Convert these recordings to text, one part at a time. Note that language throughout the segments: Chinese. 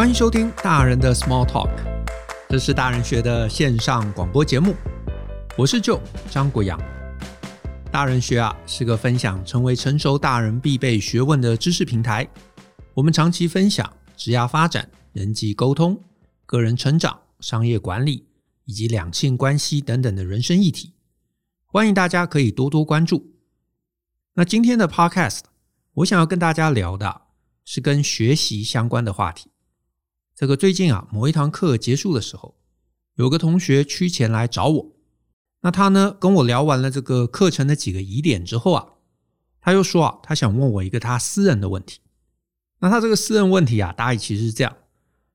欢迎收听大人的 Small Talk，这是大人学的线上广播节目。我是 Joe 张国阳。大人学啊是个分享成为成熟大人必备学问的知识平台。我们长期分享职业发展、人际沟通、个人成长、商业管理以及两性关系等等的人生议题。欢迎大家可以多多关注。那今天的 Podcast，我想要跟大家聊的是跟学习相关的话题。这个最近啊，某一堂课结束的时候，有个同学趋前来找我。那他呢，跟我聊完了这个课程的几个疑点之后啊，他又说啊，他想问我一个他私人的问题。那他这个私人问题啊，大意其实是这样。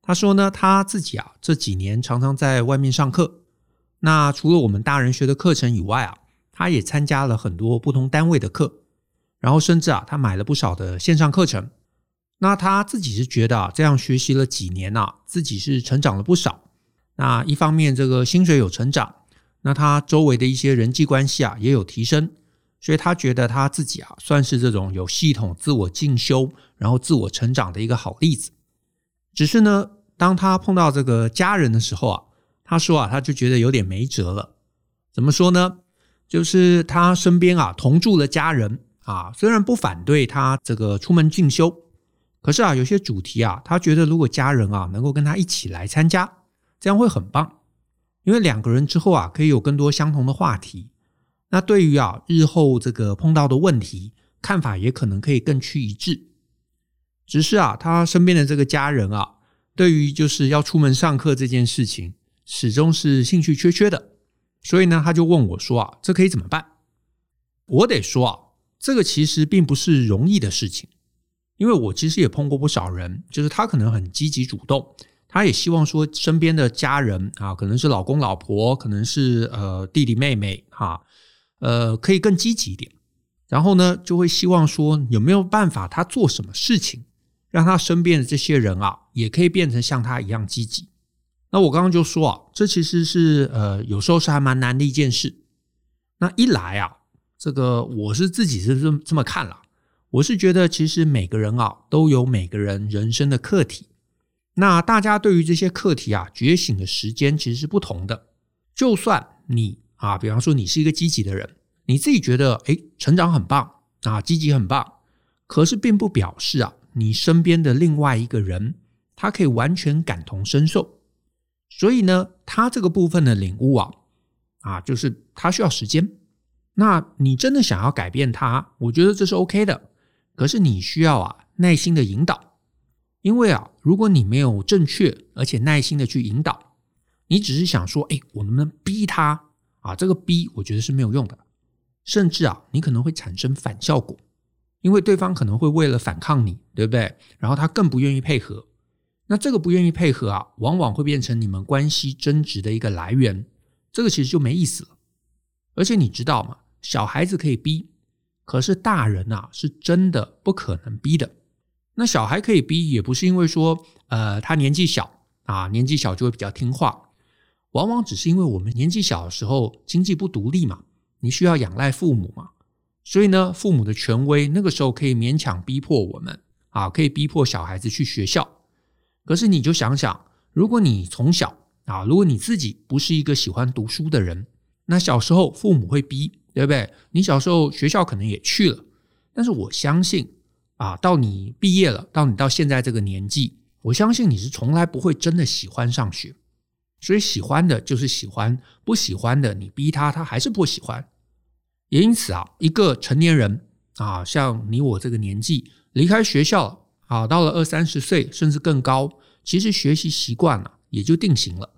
他说呢，他自己啊这几年常常在外面上课。那除了我们大人学的课程以外啊，他也参加了很多不同单位的课，然后甚至啊，他买了不少的线上课程。那他自己是觉得啊，这样学习了几年啊，自己是成长了不少。那一方面，这个薪水有成长，那他周围的一些人际关系啊也有提升，所以他觉得他自己啊算是这种有系统自我进修，然后自我成长的一个好例子。只是呢，当他碰到这个家人的时候啊，他说啊，他就觉得有点没辙了。怎么说呢？就是他身边啊同住的家人啊，虽然不反对他这个出门进修。可是啊，有些主题啊，他觉得如果家人啊能够跟他一起来参加，这样会很棒，因为两个人之后啊可以有更多相同的话题。那对于啊日后这个碰到的问题，看法也可能可以更趋一致。只是啊，他身边的这个家人啊，对于就是要出门上课这件事情，始终是兴趣缺缺的。所以呢，他就问我说啊，这可以怎么办？我得说啊，这个其实并不是容易的事情。因为我其实也碰过不少人，就是他可能很积极主动，他也希望说身边的家人啊，可能是老公老婆，可能是呃弟弟妹妹哈，呃可以更积极一点。然后呢，就会希望说有没有办法他做什么事情，让他身边的这些人啊，也可以变成像他一样积极。那我刚刚就说啊，这其实是呃有时候是还蛮难的一件事。那一来啊，这个我是自己是这么这么看了。我是觉得，其实每个人啊都有每个人人生的课题。那大家对于这些课题啊，觉醒的时间其实是不同的。就算你啊，比方说你是一个积极的人，你自己觉得诶，成长很棒啊，积极很棒，可是并不表示啊，你身边的另外一个人他可以完全感同身受。所以呢，他这个部分的领悟啊，啊，就是他需要时间。那你真的想要改变他，我觉得这是 OK 的。可是你需要啊耐心的引导，因为啊，如果你没有正确而且耐心的去引导，你只是想说，哎，我能不能逼他啊？这个逼我觉得是没有用的，甚至啊，你可能会产生反效果，因为对方可能会为了反抗你，对不对？然后他更不愿意配合，那这个不愿意配合啊，往往会变成你们关系争执的一个来源，这个其实就没意思了。而且你知道吗？小孩子可以逼。可是大人呐，是真的不可能逼的。那小孩可以逼，也不是因为说，呃，他年纪小啊，年纪小就会比较听话。往往只是因为我们年纪小的时候经济不独立嘛，你需要仰赖父母嘛，所以呢，父母的权威那个时候可以勉强逼迫我们啊，可以逼迫小孩子去学校。可是你就想想，如果你从小啊，如果你自己不是一个喜欢读书的人，那小时候父母会逼。对不对？你小时候学校可能也去了，但是我相信啊，到你毕业了，到你到现在这个年纪，我相信你是从来不会真的喜欢上学。所以喜欢的就是喜欢，不喜欢的你逼他，他还是不喜欢。也因此啊，一个成年人啊，像你我这个年纪，离开学校啊，到了二三十岁甚至更高，其实学习习惯了也就定型了。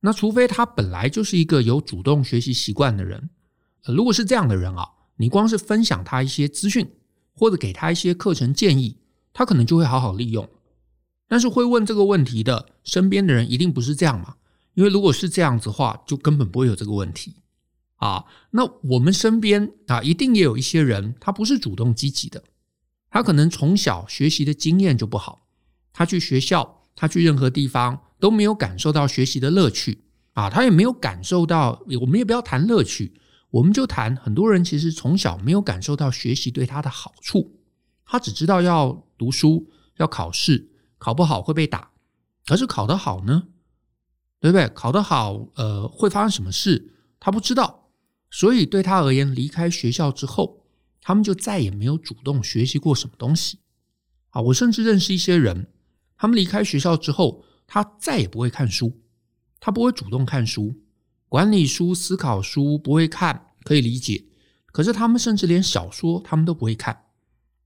那除非他本来就是一个有主动学习习惯的人。如果是这样的人啊，你光是分享他一些资讯，或者给他一些课程建议，他可能就会好好利用。但是会问这个问题的身边的人一定不是这样嘛？因为如果是这样子的话，就根本不会有这个问题啊。那我们身边啊，一定也有一些人，他不是主动积极的，他可能从小学习的经验就不好，他去学校，他去任何地方都没有感受到学习的乐趣啊，他也没有感受到，我们也不要谈乐趣。我们就谈，很多人其实从小没有感受到学习对他的好处，他只知道要读书、要考试，考不好会被打可是考得好呢？对不对？考得好，呃，会发生什么事？他不知道。所以对他而言，离开学校之后，他们就再也没有主动学习过什么东西。啊，我甚至认识一些人，他们离开学校之后，他再也不会看书，他不会主动看书，管理书、思考书不会看，可以理解。可是他们甚至连小说他们都不会看，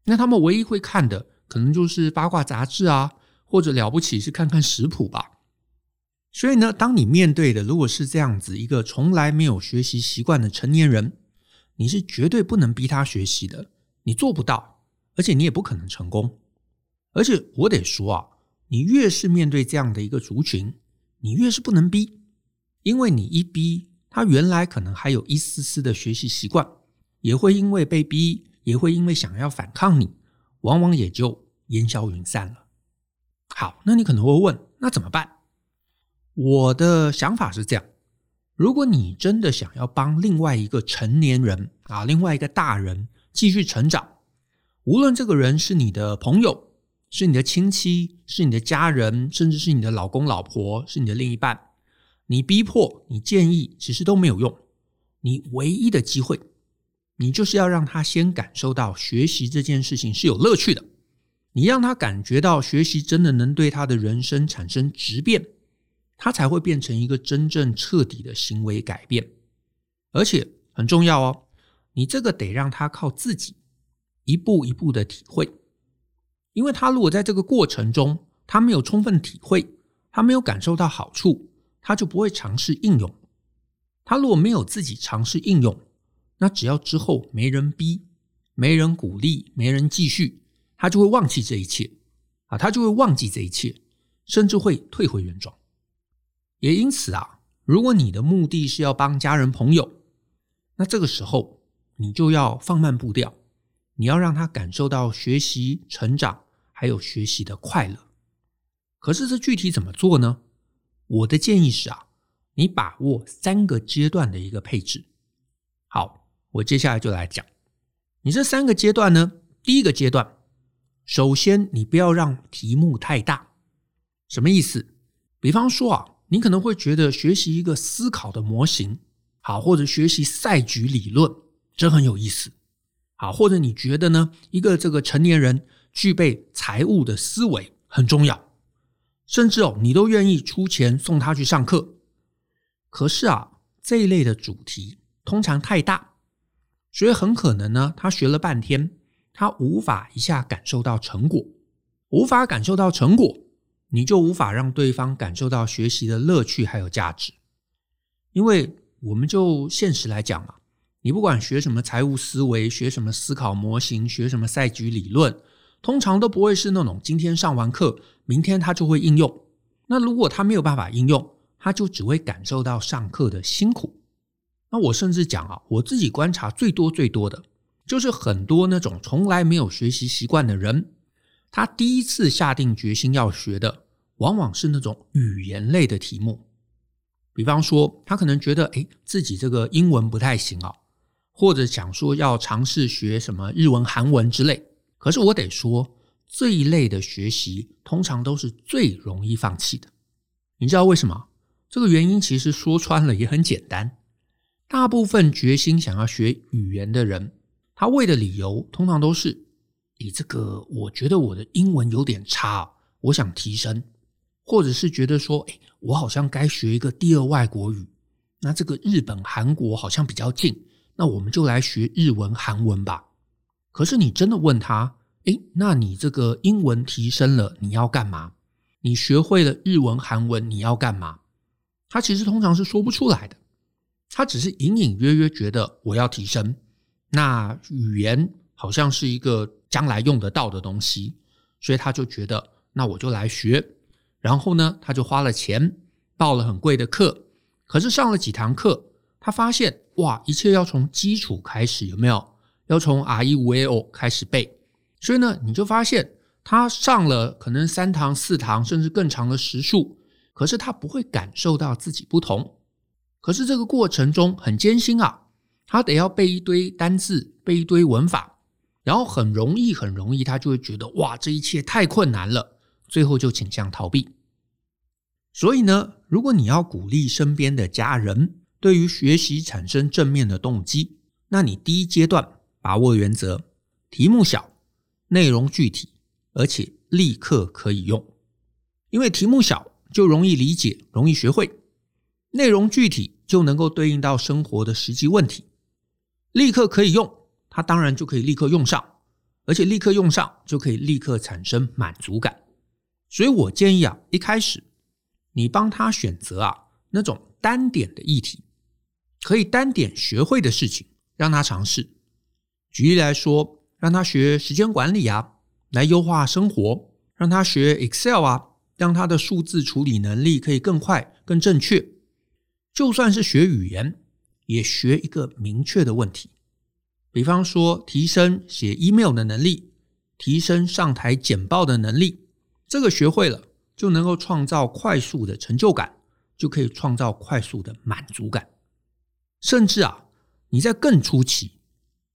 那他们唯一会看的，可能就是八卦杂志啊，或者了不起是看看食谱吧。所以呢，当你面对的如果是这样子一个从来没有学习习惯的成年人，你是绝对不能逼他学习的，你做不到，而且你也不可能成功。而且我得说啊，你越是面对这样的一个族群，你越是不能逼，因为你一逼他，原来可能还有一丝丝的学习习惯，也会因为被逼，也会因为想要反抗你，往往也就烟消云散了。好，那你可能会问，那怎么办？我的想法是这样：如果你真的想要帮另外一个成年人啊，另外一个大人继续成长，无论这个人是你的朋友，是你的亲戚，是你的家人，甚至是你的老公、老婆，是你的另一半，你逼迫、你建议，其实都没有用。你唯一的机会，你就是要让他先感受到学习这件事情是有乐趣的，你让他感觉到学习真的能对他的人生产生质变。他才会变成一个真正彻底的行为改变，而且很重要哦，你这个得让他靠自己一步一步的体会，因为他如果在这个过程中他没有充分体会，他没有感受到好处，他就不会尝试应用。他如果没有自己尝试应用，那只要之后没人逼、没人鼓励、没人继续，他就会忘记这一切啊，他就会忘记这一切，甚至会退回原状。也因此啊，如果你的目的是要帮家人朋友，那这个时候你就要放慢步调，你要让他感受到学习、成长，还有学习的快乐。可是这具体怎么做呢？我的建议是啊，你把握三个阶段的一个配置。好，我接下来就来讲，你这三个阶段呢，第一个阶段，首先你不要让题目太大，什么意思？比方说啊。你可能会觉得学习一个思考的模型，好，或者学习赛局理论，这很有意思，好，或者你觉得呢，一个这个成年人具备财务的思维很重要，甚至哦，你都愿意出钱送他去上课。可是啊，这一类的主题通常太大，所以很可能呢，他学了半天，他无法一下感受到成果，无法感受到成果。你就无法让对方感受到学习的乐趣还有价值，因为我们就现实来讲嘛，你不管学什么财务思维，学什么思考模型，学什么赛局理论，通常都不会是那种今天上完课，明天他就会应用。那如果他没有办法应用，他就只会感受到上课的辛苦。那我甚至讲啊，我自己观察最多最多的，就是很多那种从来没有学习习惯的人。他第一次下定决心要学的，往往是那种语言类的题目。比方说，他可能觉得，诶，自己这个英文不太行啊，或者想说要尝试学什么日文、韩文之类。可是我得说，这一类的学习通常都是最容易放弃的。你知道为什么？这个原因其实说穿了也很简单。大部分决心想要学语言的人，他为的理由通常都是。你这个，我觉得我的英文有点差，我想提升，或者是觉得说，诶，我好像该学一个第二外国语。那这个日本、韩国好像比较近，那我们就来学日文、韩文吧。可是你真的问他，诶，那你这个英文提升了，你要干嘛？你学会了日文、韩文，你要干嘛？他其实通常是说不出来的，他只是隐隐约约觉得我要提升。那语言好像是一个。将来用得到的东西，所以他就觉得，那我就来学。然后呢，他就花了钱报了很贵的课。可是上了几堂课，他发现哇，一切要从基础开始，有没有？要从 a i u e o 开始背。所以呢，你就发现他上了可能三堂、四堂，甚至更长的时数，可是他不会感受到自己不同。可是这个过程中很艰辛啊，他得要背一堆单字，背一堆文法。然后很容易，很容易，他就会觉得哇，这一切太困难了，最后就倾向逃避。所以呢，如果你要鼓励身边的家人对于学习产生正面的动机，那你第一阶段把握原则：题目小，内容具体，而且立刻可以用。因为题目小就容易理解，容易学会；内容具体就能够对应到生活的实际问题，立刻可以用，它当然就可以立刻用上，而且立刻用上就可以立刻产生满足感。所以我建议啊，一开始你帮他选择啊那种单点的议题，可以单点学会的事情，让他尝试。举例来说，让他学时间管理啊，来优化生活；让他学 Excel 啊。让他的数字处理能力可以更快、更正确。就算是学语言，也学一个明确的问题。比方说，提升写 email 的能力，提升上台简报的能力。这个学会了，就能够创造快速的成就感，就可以创造快速的满足感。甚至啊，你在更初期，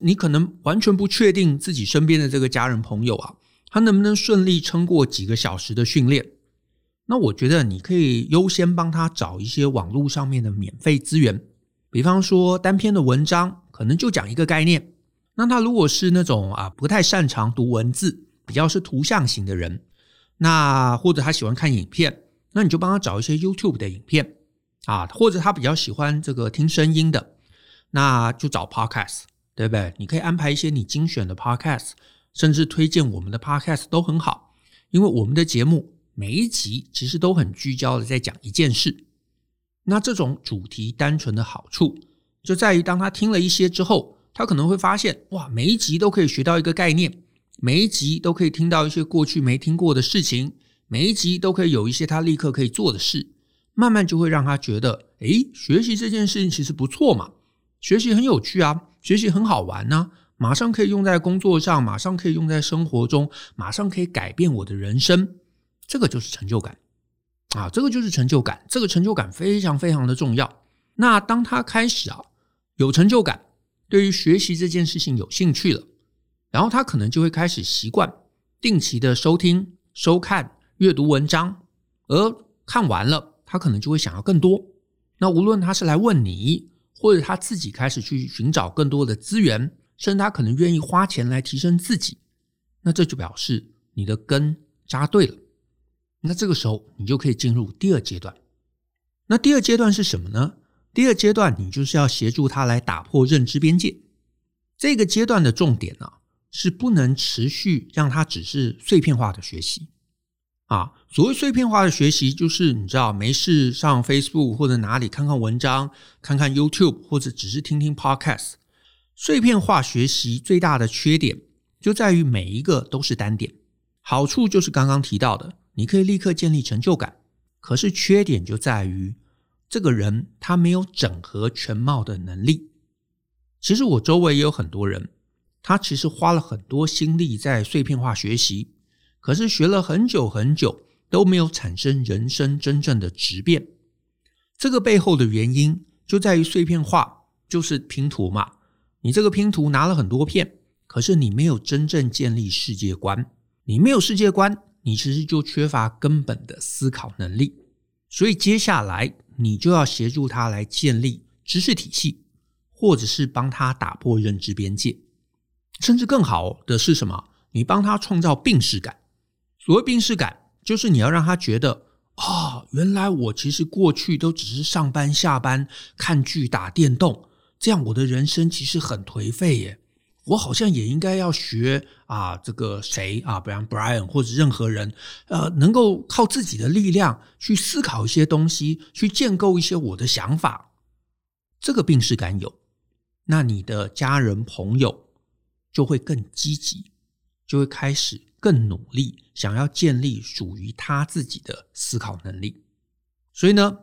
你可能完全不确定自己身边的这个家人朋友啊，他能不能顺利撑过几个小时的训练。那我觉得你可以优先帮他找一些网络上面的免费资源，比方说单篇的文章，可能就讲一个概念。那他如果是那种啊不太擅长读文字，比较是图像型的人，那或者他喜欢看影片，那你就帮他找一些 YouTube 的影片啊，或者他比较喜欢这个听声音的，那就找 Podcast，对不对？你可以安排一些你精选的 Podcast，甚至推荐我们的 Podcast 都很好，因为我们的节目。每一集其实都很聚焦的在讲一件事，那这种主题单纯的好处就在于，当他听了一些之后，他可能会发现，哇，每一集都可以学到一个概念，每一集都可以听到一些过去没听过的事情，每一集都可以有一些他立刻可以做的事，慢慢就会让他觉得，诶，学习这件事情其实不错嘛，学习很有趣啊，学习很好玩呢，马上可以用在工作上，马上可以用在生活中，马上可以改变我的人生。这个就是成就感啊，这个就是成就感，这个成就感非常非常的重要。那当他开始啊有成就感，对于学习这件事情有兴趣了，然后他可能就会开始习惯定期的收听、收看、阅读文章，而看完了，他可能就会想要更多。那无论他是来问你，或者他自己开始去寻找更多的资源，甚至他可能愿意花钱来提升自己，那这就表示你的根扎对了。那这个时候，你就可以进入第二阶段。那第二阶段是什么呢？第二阶段，你就是要协助他来打破认知边界。这个阶段的重点呢、是不能持续让他只是碎片化的学习。啊，所谓碎片化的学习，就是你知道，没事上 Facebook 或者哪里看看文章，看看 YouTube，或者只是听听 Podcast。碎片化学习最大的缺点就在于每一个都是单点，好处就是刚刚提到的。你可以立刻建立成就感，可是缺点就在于这个人他没有整合全貌的能力。其实我周围也有很多人，他其实花了很多心力在碎片化学习，可是学了很久很久都没有产生人生真正的质变。这个背后的原因就在于碎片化就是拼图嘛，你这个拼图拿了很多片，可是你没有真正建立世界观，你没有世界观。你其实就缺乏根本的思考能力，所以接下来你就要协助他来建立知识体系，或者是帮他打破认知边界，甚至更好的是什么？你帮他创造病识感。所谓病识感，就是你要让他觉得啊、原来我其实过去都只是上班下班看剧打电动，这样我的人生其实很颓废耶。我好像也应该要学啊，这个谁啊，比方 Brian 或者任何人，呃，能够靠自己的力量去思考一些东西，去建构一些我的想法。这个病识感有，那你的家人朋友就会更积极，就会开始更努力，想要建立属于他自己的思考能力。所以呢，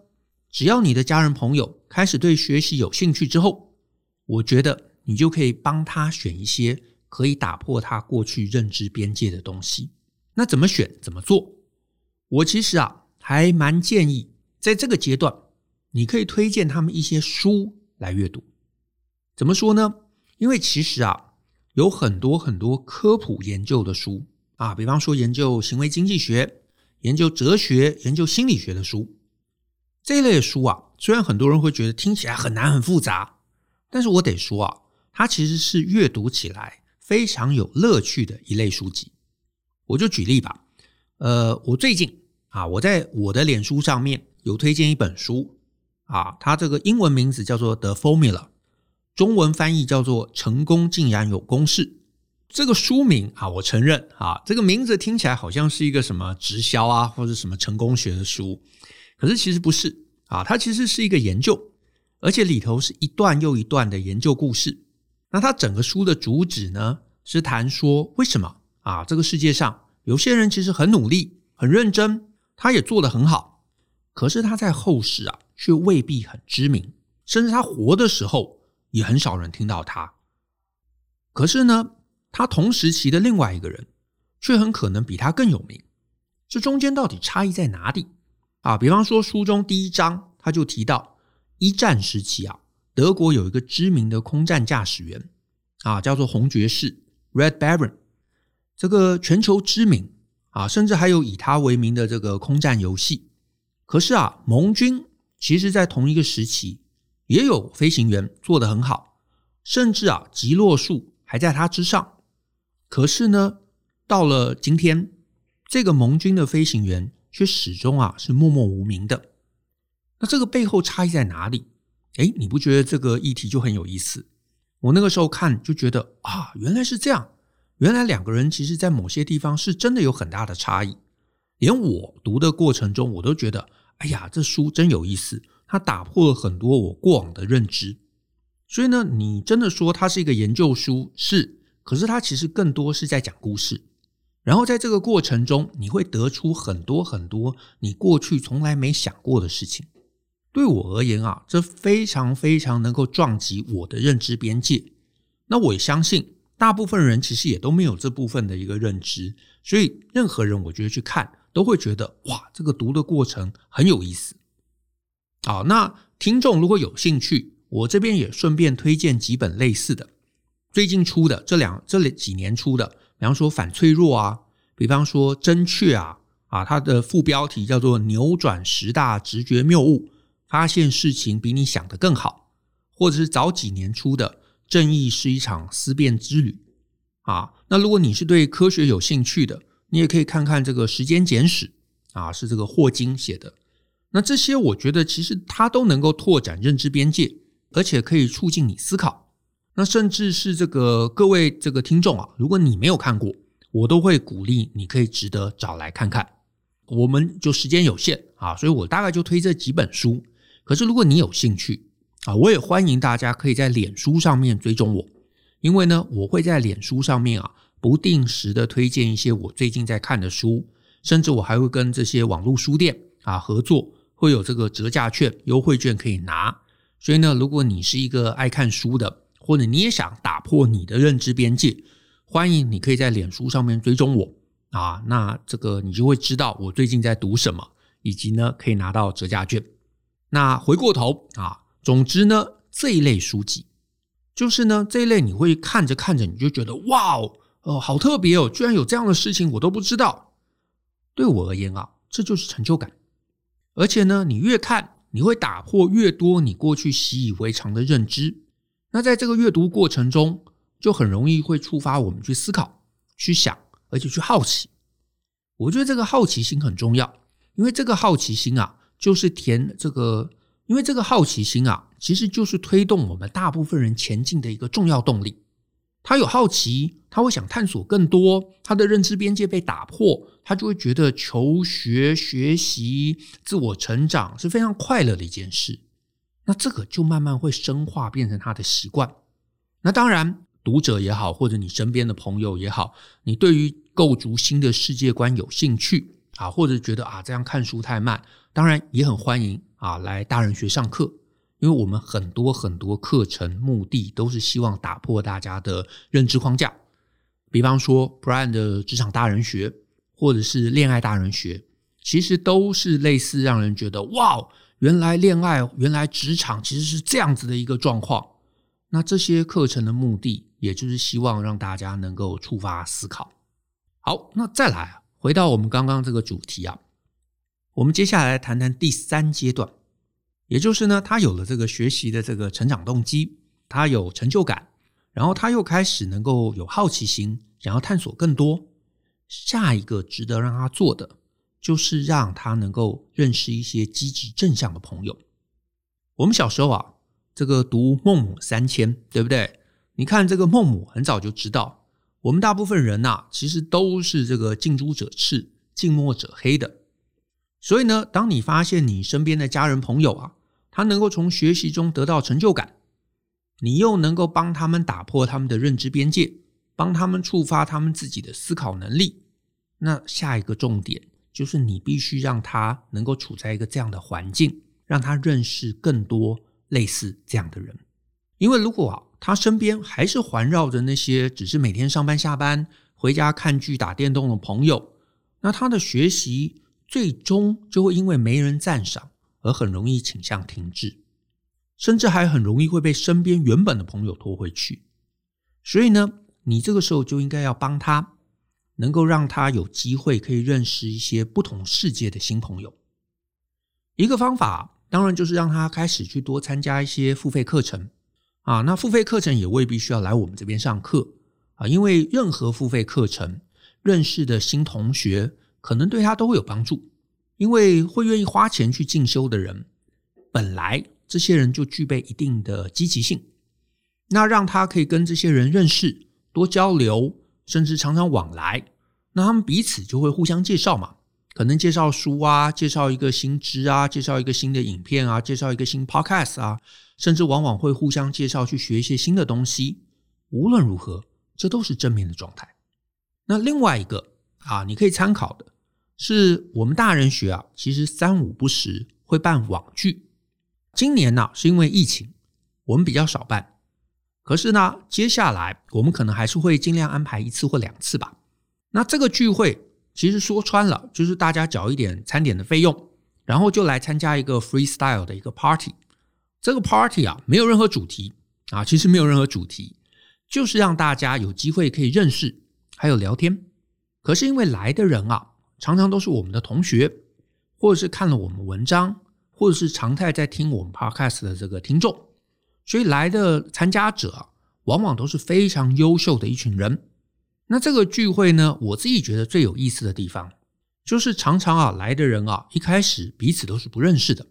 只要你的家人朋友开始对学习有兴趣之后，我觉得。你就可以帮他选一些可以打破他过去认知边界的东西。那怎么选？怎么做？我其实啊，还蛮建议在这个阶段，你可以推荐他们一些书来阅读。怎么说呢？因为其实啊，有很多很多科普研究的书啊，比方说研究行为经济学、研究哲学、研究心理学的书，这一类书啊，虽然很多人会觉得听起来很难很复杂，但是我得说啊，它其实是阅读起来非常有乐趣的一类书籍。我就举例吧，呃，我最近啊，我在我的脸书上面有推荐一本书啊，它这个英文名字叫做《The Formula》，中文翻译叫做《成功竟然有公式》。这个书名啊，我承认啊，这个名字听起来好像是一个什么直销啊，或者什么成功学的书。可是其实不是啊，它其实是一个研究，而且里头是一段又一段的研究故事。那它整个书的主旨呢，是谈说为什么啊，这个世界上有些人其实很努力、很认真，他也做得很好，可是他在后世啊，却未必很知名，甚至他活的时候也很少人听到他。可是呢，他同时期的另外一个人，却很可能比他更有名。这中间到底差异在哪里？啊，比方说书中第一章，他就提到一战时期啊，德国有一个知名的空战驾驶员啊，叫做红爵士 （Red Baron），这个全球知名啊，甚至还有以他为名的这个空战游戏。可是啊，盟军其实在同一个时期也有飞行员做得很好，甚至啊，击落数还在他之上。可是呢，到了今天，这个盟军的飞行员。却始终啊是默默无名的。那这个背后差异在哪里？哎，你不觉得这个议题就很有意思？我那个时候看就觉得啊，原来是这样。原来两个人其实在某些地方是真的有很大的差异。连我读的过程中，我都觉得，哎呀，这书真有意思，它打破了很多我过往的认知。所以呢，你真的说它是一个研究书，是，可是它其实更多是在讲故事。然后在这个过程中，你会得出很多很多你过去从来没想过的事情。对我而言啊，这非常非常能够撞击我的认知边界。那我也相信，大部分人其实也都没有这部分的一个认知。所以，任何人我觉得去看都会觉得哇，这个读的过程很有意思。好，那听众如果有兴趣，我这边也顺便推荐几本类似的，最近出的这两这几年出的。比方说反脆弱啊，比方说真确啊，啊，它的副标题叫做扭转十大直觉谬误，发现事情比你想的更好，或者是早几年出的正义是一场思辨之旅啊。那如果你是对科学有兴趣的，你也可以看看这个时间简史啊，是这个霍金写的。那这些我觉得其实它都能够拓展认知边界，而且可以促进你思考。那甚至是这个各位这个听众啊，如果你没有看过，我都会鼓励你可以值得找来看看。我们就时间有限啊，所以我大概就推这几本书。可是如果你有兴趣啊，我也欢迎大家可以在脸书上面追踪我，因为呢，我会在脸书上面啊不定时的推荐一些我最近在看的书，甚至我还会跟这些网络书店啊合作，会有这个折价券、优惠券可以拿。所以呢，如果你是一个爱看书的，或者你也想打破你的认知边界，欢迎你可以在脸书上面追踪我啊，那这个你就会知道我最近在读什么，以及呢可以拿到折价券。那回过头啊，总之呢这一类书籍，就是呢这一类你会看着看着你就觉得哇哦，哦好特别哦，居然有这样的事情我都不知道。对我而言啊，这就是成就感。而且呢，你越看你会打破越多你过去习以为常的认知。那在这个阅读过程中，就很容易会触发我们去思考、去想，而且去好奇。我觉得这个好奇心很重要，因为这个好奇心啊，就是填这个，因为这个好奇心啊，其实就是推动我们大部分人前进的一个重要动力。他有好奇，他会想探索更多，他的认知边界被打破，他就会觉得求学、学习、自我成长是非常快乐的一件事。那这个就慢慢会深化，变成他的习惯。那当然，读者也好，或者你身边的朋友也好，你对于构筑新的世界观有兴趣啊，或者觉得啊这样看书太慢，当然也很欢迎啊来大人学上课，因为我们很多很多课程目的都是希望打破大家的认知框架。比方说，Brian 的职场大人学，或者是恋爱大人学，其实都是类似让人觉得哇。原来恋爱，原来职场其实是这样子的一个状况。那这些课程的目的，也就是希望让大家能够触发思考。好，那再来回到我们刚刚这个主题啊，我们接下来谈谈第三阶段也就是呢，他有了这个学习的这个成长动机，他有成就感，然后他又开始能够有好奇心，想要探索更多。下一个值得让他做的，就是让他能够认识一些积极正向的朋友。我们小时候啊，这个读《孟母三迁》，对不对？你看这个孟母很早就知道，我们大部分人呐，其实都是这个近朱者赤，近墨者黑的。所以呢，当你发现你身边的家人朋友啊，他能够从学习中得到成就感，你又能够帮他们打破他们的认知边界，帮他们触发他们自己的思考能力。那下一个重点就是你必须让他能够处在一个这样的环境，让他认识更多类似这样的人。因为如果，他身边还是环绕着那些只是每天上班下班、回家看剧打电动的朋友，那他的学习最终就会因为没人赞赏而很容易倾向停滞，甚至还很容易会被身边原本的朋友拖回去。所以呢，你这个时候就应该要帮他。能够让他有机会可以认识一些不同世界的新朋友。一个方法当然就是让他开始去多参加一些付费课程啊。那付费课程也未必需要来我们这边上课啊，因为任何付费课程认识的新同学可能对他都会有帮助。因为会愿意花钱去进修的人，本来这些人就具备一定的积极性。那让他可以跟这些人认识、多交流。甚至常常往来，那他们彼此就会互相介绍嘛，可能介绍书啊，介绍一个新知啊，介绍一个新的影片啊，介绍一个新 podcast 啊，甚至往往会互相介绍去学一些新的东西。无论如何，这都是正面的状态。那另外一个啊，你可以参考的是我们大人学啊，其实三五不时会办网剧。今年呢，是因为疫情，我们比较少办。可是呢，接下来我们可能还是会尽量安排一次或两次吧。那这个聚会其实说穿了，就是大家缴一点餐点的费用，然后就来参加一个 freestyle 的一个 party。这个 party 啊，没有任何主题啊，其实没有任何主题，就是让大家有机会可以认识，还有聊天。可是因为来的人啊，常常都是我们的同学，或者是看了我们文章，或者是常态在听我们 podcast 的这个听众。所以来的参加者啊往往都是非常优秀的一群人。那这个聚会呢，我自己觉得最有意思的地方，就是常常啊来的人啊，一开始彼此都是不认识的，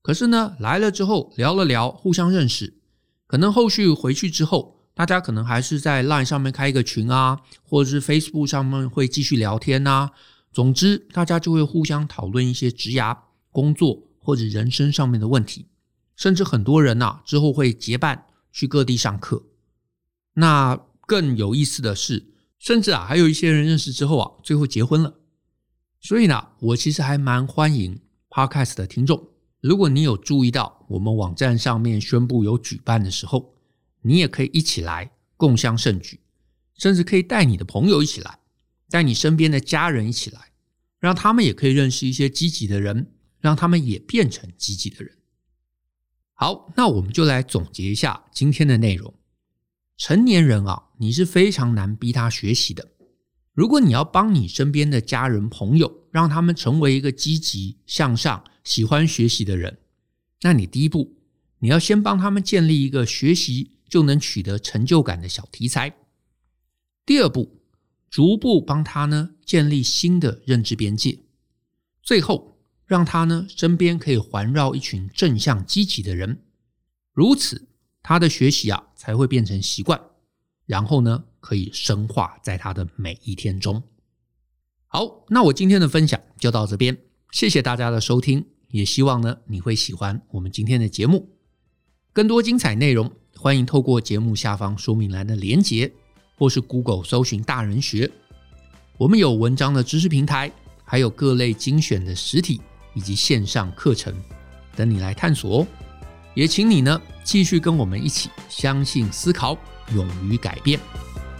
可是呢来了之后聊了聊，互相认识，可能后续回去之后，大家可能还是在 Line 上面开一个群啊，或者是 Facebook 上面会继续聊天呐。总之，大家就会互相讨论一些职涯、工作或者人生上面的问题。甚至很多人呐、之后会结伴去各地上课。那更有意思的是，甚至啊，还有一些人认识之后啊，最后结婚了。所以呢，我其实还蛮欢迎 Podcast 的听众。如果你有注意到我们网站上面宣布有举办的时候，你也可以一起来共襄盛举，甚至可以带你的朋友一起来，带你身边的家人一起来，让他们也可以认识一些积极的人，让他们也变成积极的人。好，那我们就来总结一下今天的内容。成年人啊，你是非常难逼他学习的。如果你要帮你身边的家人朋友，让他们成为一个积极向上、喜欢学习的人，那你第一步，你要先帮他们建立一个学习就能取得成就感的小题材。第二步，逐步帮他呢建立新的认知边界。最后。让他呢身边可以环绕一群正向积极的人，如此他的学习啊才会变成习惯，然后呢可以深化在他的每一天中。好，那我今天的分享就到这边，谢谢大家的收听，也希望呢你会喜欢我们今天的节目。更多精彩内容，欢迎透过节目下方说明栏的连结，或是 Google 搜寻大人学。我们有文章的知识平台，还有各类精选的实体。以及线上课程等你来探索哦，也请你呢继续跟我们一起相信、思考、勇于改变，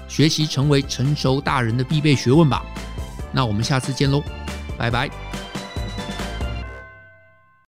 学习成为成熟大人的必备学问吧。那我们下次见喽，拜拜。